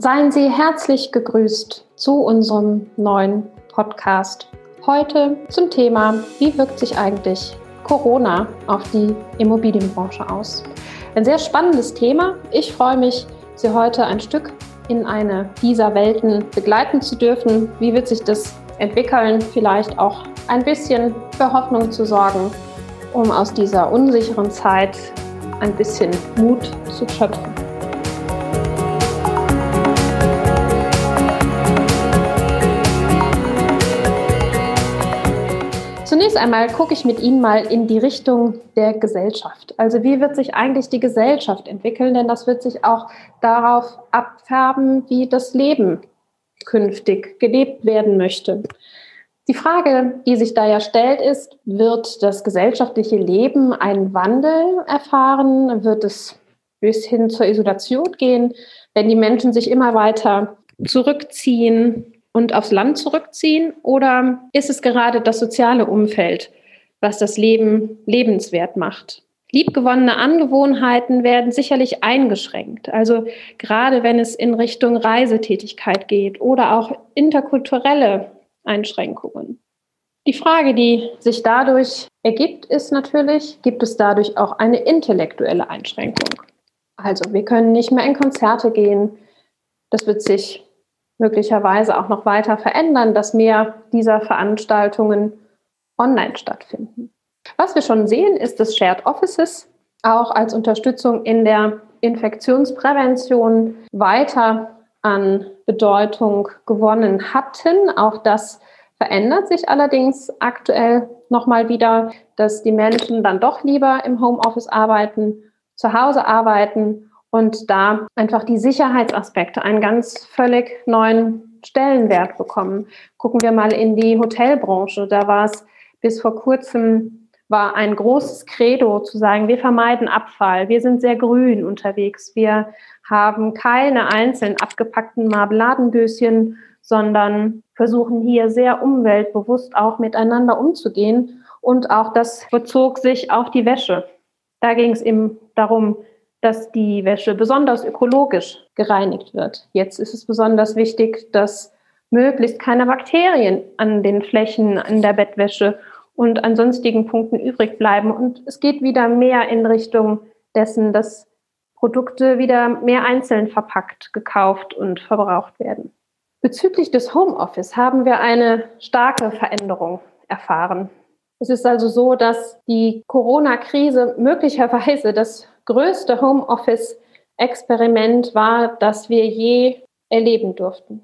Seien Sie herzlich gegrüßt zu unserem neuen Podcast. Heute zum Thema, wie wirkt sich eigentlich Corona auf die Immobilienbranche aus? Ein sehr spannendes Thema. Ich freue mich, Sie heute ein Stück in eine dieser Welten begleiten zu dürfen. Wie wird sich das entwickeln? Vielleicht auch ein bisschen für Hoffnung zu sorgen, um aus dieser unsicheren Zeit ein bisschen Mut zu schöpfen. Zunächst einmal gucke ich mit Ihnen mal in die Richtung der Gesellschaft. Also wie wird sich eigentlich die Gesellschaft entwickeln? Denn das wird sich auch darauf abfärben, wie das Leben künftig gelebt werden möchte. Die Frage, die sich da ja stellt, ist, wird das gesellschaftliche Leben einen Wandel erfahren? Wird es bis hin zur Isolation gehen, wenn die Menschen sich immer weiter zurückziehen, und aufs Land zurückziehen? Oder ist es gerade das soziale Umfeld, was das Leben lebenswert macht? Liebgewonnene Angewohnheiten werden sicherlich eingeschränkt. Also gerade wenn es in Richtung Reisetätigkeit geht oder auch interkulturelle Einschränkungen. Die Frage, die sich dadurch ergibt, ist natürlich, gibt es dadurch auch eine intellektuelle Einschränkung? Also wir können nicht mehr in Konzerte gehen. Das wird sich möglicherweise auch noch weiter verändern, dass mehr dieser Veranstaltungen online stattfinden. Was wir schon sehen, ist, dass Shared Offices auch als Unterstützung in der Infektionsprävention weiter an Bedeutung gewonnen hatten. Auch das verändert sich allerdings aktuell nochmal wieder, dass die Menschen dann doch lieber im Homeoffice arbeiten, zu Hause arbeiten und da einfach die Sicherheitsaspekte einen ganz völlig neuen Stellenwert bekommen. Gucken wir mal in die Hotelbranche. Da war es bis vor kurzem war ein großes Credo zu sagen, wir vermeiden Abfall, wir sind sehr grün unterwegs, wir haben keine einzeln abgepackten Marmeladendöschen, sondern versuchen hier sehr umweltbewusst auch miteinander umzugehen. Und auch das bezog sich auf die Wäsche. Da ging es eben darum, dass die Wäsche besonders ökologisch gereinigt wird. Jetzt ist es besonders wichtig, dass möglichst keine Bakterien an den Flächen an der Bettwäsche und an sonstigen Punkten übrig bleiben. Und es geht wieder mehr in Richtung dessen, dass Produkte wieder mehr einzeln verpackt, gekauft und verbraucht werden. Bezüglich des Homeoffice haben wir eine starke Veränderung erfahren. Es ist also so, dass die Corona-Krise möglicherweise das größte Homeoffice-Experiment war, das wir je erleben durften.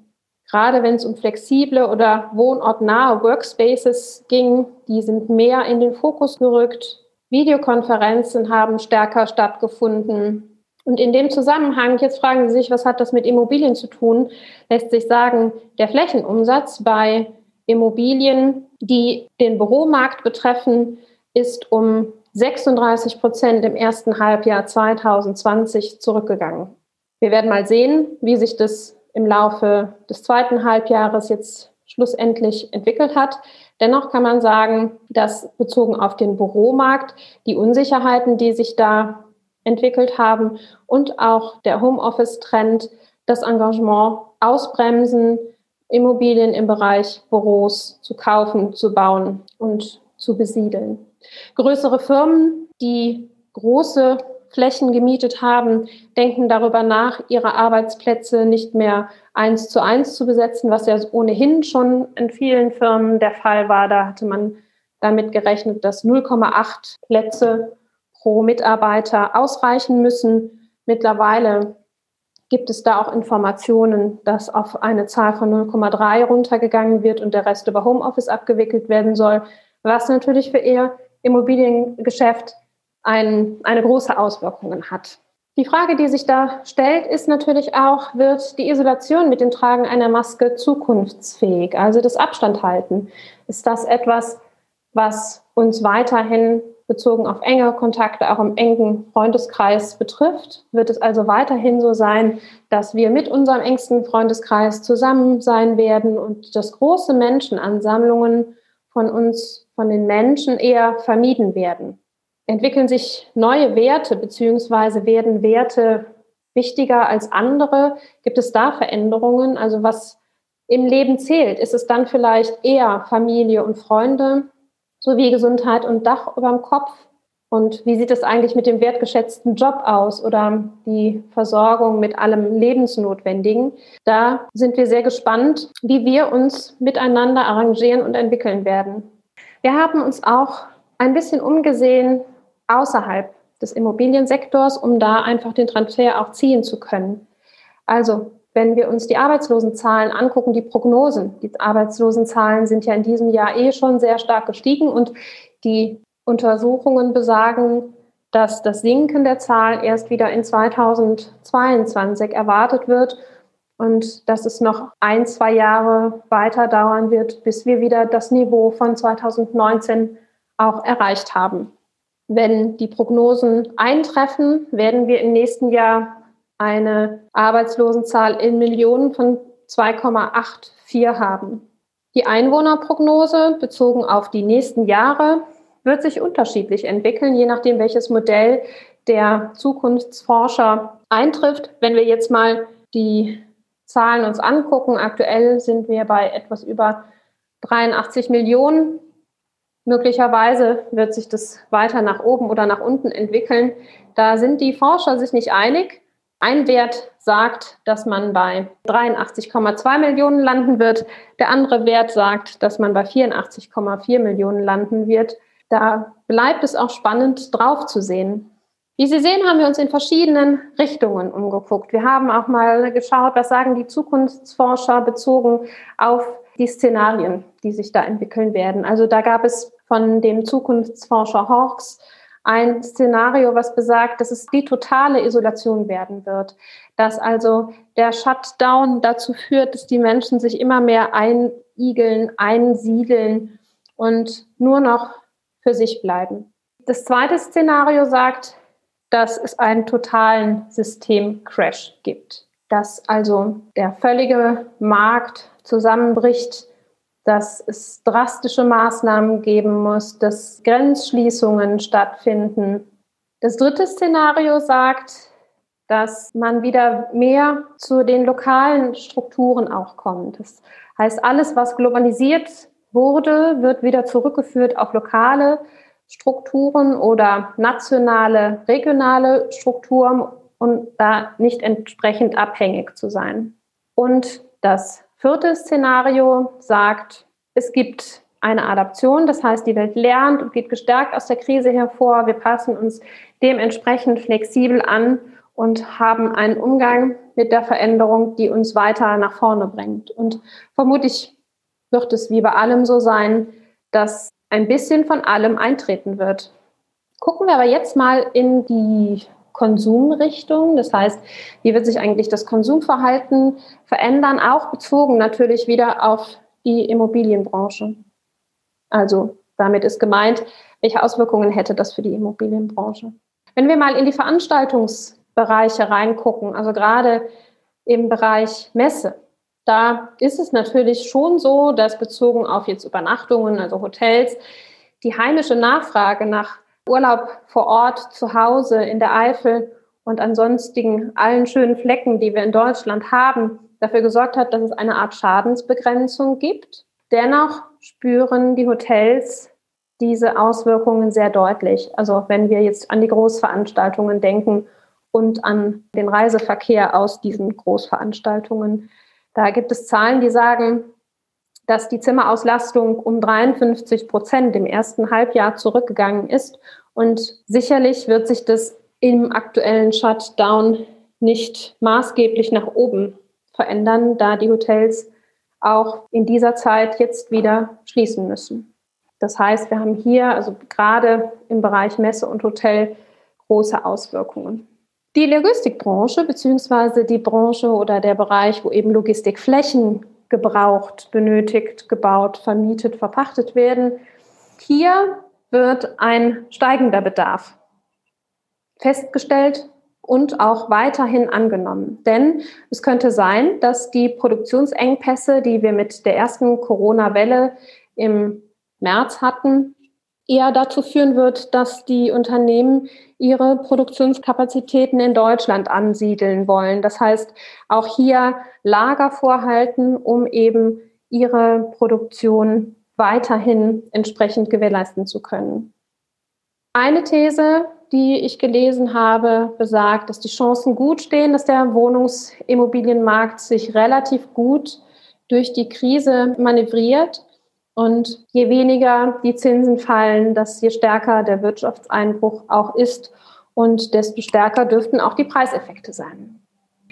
Gerade wenn es um flexible oder wohnortnahe Workspaces ging, die sind mehr in den Fokus gerückt. Videokonferenzen haben stärker stattgefunden. Und in dem Zusammenhang, jetzt fragen Sie sich, was hat das mit Immobilien zu tun, lässt sich sagen, der Flächenumsatz bei Immobilien, die den Büromarkt betreffen, ist um 36 Prozent im ersten Halbjahr 2020 zurückgegangen. Wir werden mal sehen, wie sich das im Laufe des zweiten Halbjahres jetzt schlussendlich entwickelt hat. Dennoch kann man sagen, dass bezogen auf den Büromarkt die Unsicherheiten, die sich da entwickelt haben und auch der Homeoffice-Trend das Engagement ausbremsen, Immobilien im Bereich Büros zu kaufen, zu bauen und zu besiedeln. Größere Firmen, die große Flächen gemietet haben, denken darüber nach, ihre Arbeitsplätze nicht mehr eins zu eins zu besetzen, was ja ohnehin schon in vielen Firmen der Fall war. Da hatte man damit gerechnet, dass 0,8 Plätze pro Mitarbeiter ausreichen müssen. Mittlerweile gibt es da auch Informationen, dass auf eine Zahl von 0,3 runtergegangen wird und der Rest über Homeoffice abgewickelt werden soll, was natürlich für ihr Immobiliengeschäft ein, eine große Auswirkung hat. Die Frage, die sich da stellt, ist natürlich auch, wird die Isolation mit dem Tragen einer Maske zukunftsfähig? Also das Abstand halten. Ist das etwas, was uns weiterhin bezogen auf enge Kontakte auch im engen Freundeskreis betrifft? Wird es also weiterhin so sein, dass wir mit unserem engsten Freundeskreis zusammen sein werden und dass große Menschenansammlungen von uns von den Menschen eher vermieden werden. Entwickeln sich neue Werte beziehungsweise werden Werte wichtiger als andere? Gibt es da Veränderungen? Also was im Leben zählt? Ist es dann vielleicht eher Familie und Freunde sowie Gesundheit und Dach über dem Kopf? Und wie sieht es eigentlich mit dem wertgeschätzten Job aus oder die Versorgung mit allem Lebensnotwendigen? Da sind wir sehr gespannt, wie wir uns miteinander arrangieren und entwickeln werden. Wir haben uns auch ein bisschen umgesehen außerhalb des Immobiliensektors, um da einfach den Transfer auch ziehen zu können. Also wenn wir uns die Arbeitslosenzahlen angucken, die Prognosen, die Arbeitslosenzahlen sind ja in diesem Jahr eh schon sehr stark gestiegen und die Untersuchungen besagen, dass das Sinken der Zahl erst wieder in 2022 erwartet wird und dass es noch ein, zwei Jahre weiter dauern wird, bis wir wieder das Niveau von 2019 auch erreicht haben. Wenn die Prognosen eintreffen, werden wir im nächsten Jahr eine Arbeitslosenzahl in Millionen von 2,84 haben. Die Einwohnerprognose bezogen auf die nächsten Jahre wird sich unterschiedlich entwickeln, je nachdem, welches Modell der Zukunftsforscher eintrifft. Wenn wir jetzt mal die Zahlen uns angucken, aktuell sind wir bei etwas über 83 Millionen. Möglicherweise wird sich das weiter nach oben oder nach unten entwickeln. Da sind die Forscher sich nicht einig. Ein Wert sagt, dass man bei 83,2 Millionen landen wird. Der andere Wert sagt, dass man bei 84,4 Millionen landen wird. Da bleibt es auch spannend drauf zu sehen. Wie Sie sehen, haben wir uns in verschiedenen Richtungen umgeguckt. Wir haben auch mal geschaut, was sagen die Zukunftsforscher bezogen auf die Szenarien, die sich da entwickeln werden. Also da gab es von dem Zukunftsforscher Hawks ein Szenario, was besagt, dass es die totale Isolation werden wird, dass also der Shutdown dazu führt, dass die Menschen sich immer mehr einigeln, einsiedeln und nur noch für sich bleiben. Das zweite Szenario sagt, dass es einen totalen Systemcrash gibt, dass also der völlige Markt zusammenbricht, dass es drastische Maßnahmen geben muss, dass Grenzschließungen stattfinden. Das dritte Szenario sagt, dass man wieder mehr zu den lokalen Strukturen auch kommt. Das heißt, alles, was globalisiert wurde, wird wieder zurückgeführt auf lokale Strukturen oder nationale, regionale Strukturen und da nicht entsprechend abhängig zu sein. Und das vierte Szenario sagt, es gibt eine Adaption, das heißt, die Welt lernt und geht gestärkt aus der Krise hervor. Wir passen uns dementsprechend flexibel an und haben einen Umgang mit der Veränderung, die uns weiter nach vorne bringt. Und vermutlich wird es wie bei allem so sein, dass ein bisschen von allem eintreten wird. Gucken wir aber jetzt mal in die Konsumrichtung. Das heißt, wie wird sich eigentlich das Konsumverhalten verändern, auch bezogen natürlich wieder auf die Immobilienbranche. Also damit ist gemeint, welche Auswirkungen hätte das für die Immobilienbranche. Wenn wir mal in die Veranstaltungsbereiche reingucken, also gerade im Bereich Messe, da ist es natürlich schon so, dass bezogen auf jetzt Übernachtungen, also Hotels, die heimische Nachfrage nach Urlaub vor Ort, zu Hause, in der Eifel und ansonsten allen schönen Flecken, die wir in Deutschland haben, dafür gesorgt hat, dass es eine Art Schadensbegrenzung gibt. Dennoch spüren die Hotels diese Auswirkungen sehr deutlich. Also wenn wir jetzt an die Großveranstaltungen denken und an den Reiseverkehr aus diesen Großveranstaltungen. Da gibt es Zahlen, die sagen, dass die Zimmerauslastung um 53 Prozent im ersten Halbjahr zurückgegangen ist. Und sicherlich wird sich das im aktuellen Shutdown nicht maßgeblich nach oben verändern, da die Hotels auch in dieser Zeit jetzt wieder schließen müssen. Das heißt, wir haben hier also gerade im Bereich Messe und Hotel große Auswirkungen. Die Logistikbranche beziehungsweise die Branche oder der Bereich, wo eben Logistikflächen gebraucht, benötigt, gebaut, vermietet, verpachtet werden, hier wird ein steigender Bedarf festgestellt und auch weiterhin angenommen. Denn es könnte sein, dass die Produktionsengpässe, die wir mit der ersten Corona-Welle im März hatten, eher dazu führen wird, dass die Unternehmen ihre Produktionskapazitäten in Deutschland ansiedeln wollen. Das heißt, auch hier Lager vorhalten, um eben ihre Produktion weiterhin entsprechend gewährleisten zu können. Eine These, die ich gelesen habe, besagt, dass die Chancen gut stehen, dass der Wohnungsimmobilienmarkt sich relativ gut durch die Krise manövriert und je weniger die Zinsen fallen, dass je stärker der Wirtschaftseinbruch auch ist und desto stärker dürften auch die Preiseffekte sein.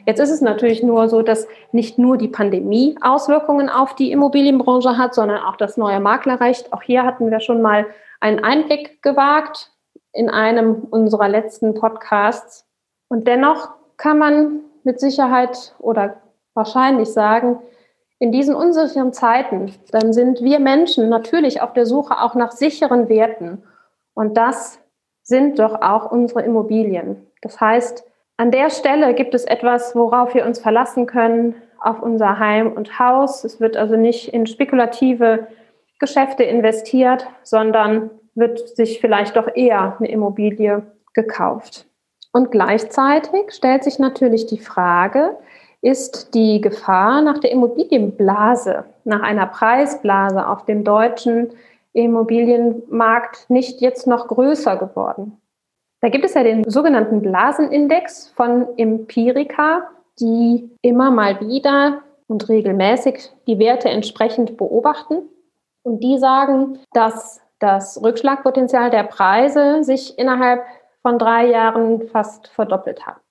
Jetzt ist es natürlich nur so, dass nicht nur die Pandemie Auswirkungen auf die Immobilienbranche hat, sondern auch das neue Maklerrecht. Auch hier hatten wir schon mal einen Einblick gewagt in einem unserer letzten Podcasts. Und dennoch kann man mit Sicherheit oder wahrscheinlich sagen, in diesen unsicheren Zeiten, dann sind wir Menschen natürlich auf der Suche auch nach sicheren Werten. Und das sind doch auch unsere Immobilien. Das heißt, an der Stelle gibt es etwas, worauf wir uns verlassen können, auf unser Heim und Haus. Es wird also nicht in spekulative Geschäfte investiert, sondern wird sich vielleicht doch eher eine Immobilie gekauft. Und gleichzeitig stellt sich natürlich die Frage, ist die Gefahr nach der Immobilienblase, nach einer Preisblase auf dem deutschen Immobilienmarkt nicht jetzt noch größer geworden. Da gibt es ja den sogenannten Blasenindex von Empirica, die immer mal wieder und regelmäßig die Werte entsprechend beobachten. Und die sagen, dass das Rückschlagpotenzial der Preise sich innerhalb von drei Jahren fast verdoppelt hat.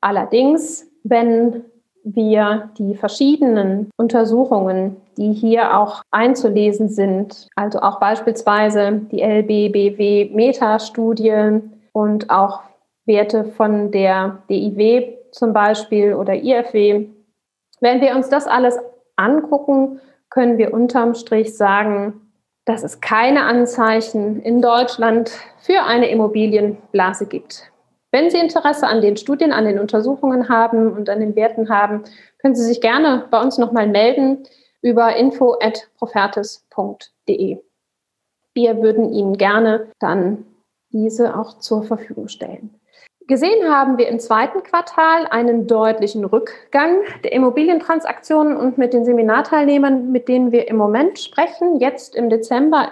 Allerdings, wenn wir die verschiedenen Untersuchungen, die hier auch einzulesen sind, also auch beispielsweise die LBBW-Meta-Studie und auch Werte von der DIW zum Beispiel oder IFW, wenn wir uns das alles angucken, können wir unterm Strich sagen, dass es keine Anzeichen in Deutschland für eine Immobilienblase gibt. Wenn Sie Interesse an den Studien, an den Untersuchungen haben und an den Werten haben, können Sie sich gerne bei uns nochmal melden über info.profertis.de. Wir würden Ihnen gerne dann diese auch zur Verfügung stellen. Gesehen haben wir im zweiten Quartal einen deutlichen Rückgang der Immobilientransaktionen und mit den Seminarteilnehmern, mit denen wir im Moment sprechen, jetzt im Dezember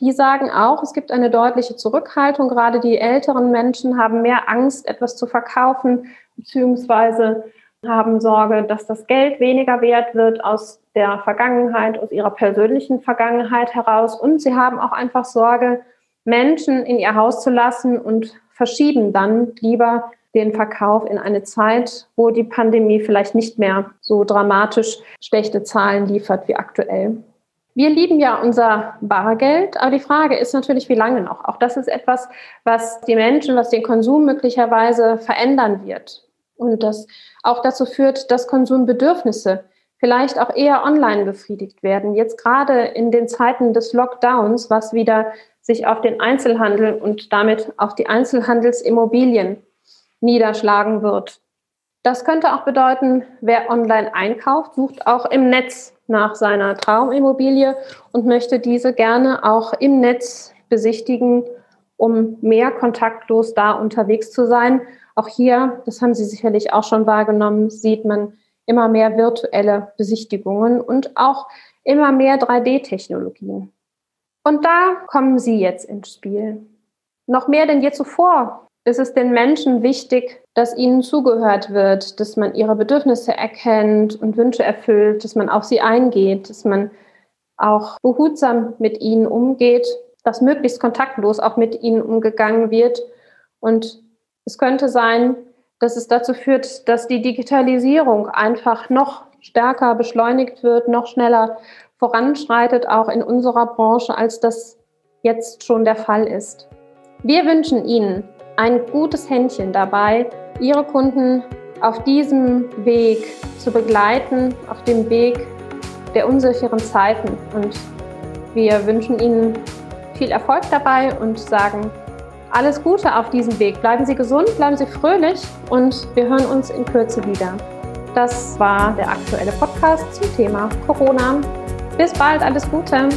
die sagen auch, es gibt eine deutliche Zurückhaltung. Gerade die älteren Menschen haben mehr Angst, etwas zu verkaufen, beziehungsweise haben Sorge, dass das Geld weniger wert wird aus der Vergangenheit, aus ihrer persönlichen Vergangenheit heraus. Und sie haben auch einfach Sorge, Menschen in ihr Haus zu lassen und verschieben dann lieber den Verkauf in eine Zeit, wo die Pandemie vielleicht nicht mehr so dramatisch schlechte Zahlen liefert wie aktuell. Wir lieben ja unser Bargeld, aber die Frage ist natürlich, wie lange noch? Auch das ist etwas, was die Menschen, was den Konsum möglicherweise verändern wird. Und das auch dazu führt, dass Konsumbedürfnisse vielleicht auch eher online befriedigt werden. Jetzt gerade in den Zeiten des Lockdowns, was wieder sich auf den Einzelhandel und damit auf die Einzelhandelsimmobilien niederschlagen wird. Das könnte auch bedeuten, wer online einkauft, sucht auch im Netz nach seiner Traumimmobilie und möchte diese gerne auch im Netz besichtigen, um mehr kontaktlos da unterwegs zu sein. Auch hier, das haben Sie sicherlich auch schon wahrgenommen, sieht man immer mehr virtuelle Besichtigungen und auch immer mehr 3D-Technologien. Und da kommen Sie jetzt ins Spiel. Noch mehr denn je zuvor ist es den Menschen wichtig, dass ihnen zugehört wird, dass man ihre Bedürfnisse erkennt und Wünsche erfüllt, dass man auf sie eingeht, dass man auch behutsam mit ihnen umgeht, dass möglichst kontaktlos auch mit ihnen umgegangen wird. Und es könnte sein, dass es dazu führt, dass die Digitalisierung einfach noch stärker beschleunigt wird, noch schneller voranschreitet, auch in unserer Branche, als das jetzt schon der Fall ist. Wir wünschen Ihnen ein gutes Händchen dabei, Ihre Kunden auf diesem Weg zu begleiten, auf dem Weg der unsicheren Zeiten. Und wir wünschen Ihnen viel Erfolg dabei und sagen alles Gute auf diesem Weg. Bleiben Sie gesund, bleiben Sie fröhlich und wir hören uns in Kürze wieder. Das war der aktuelle Podcast zum Thema Corona. Bis bald, alles Gute.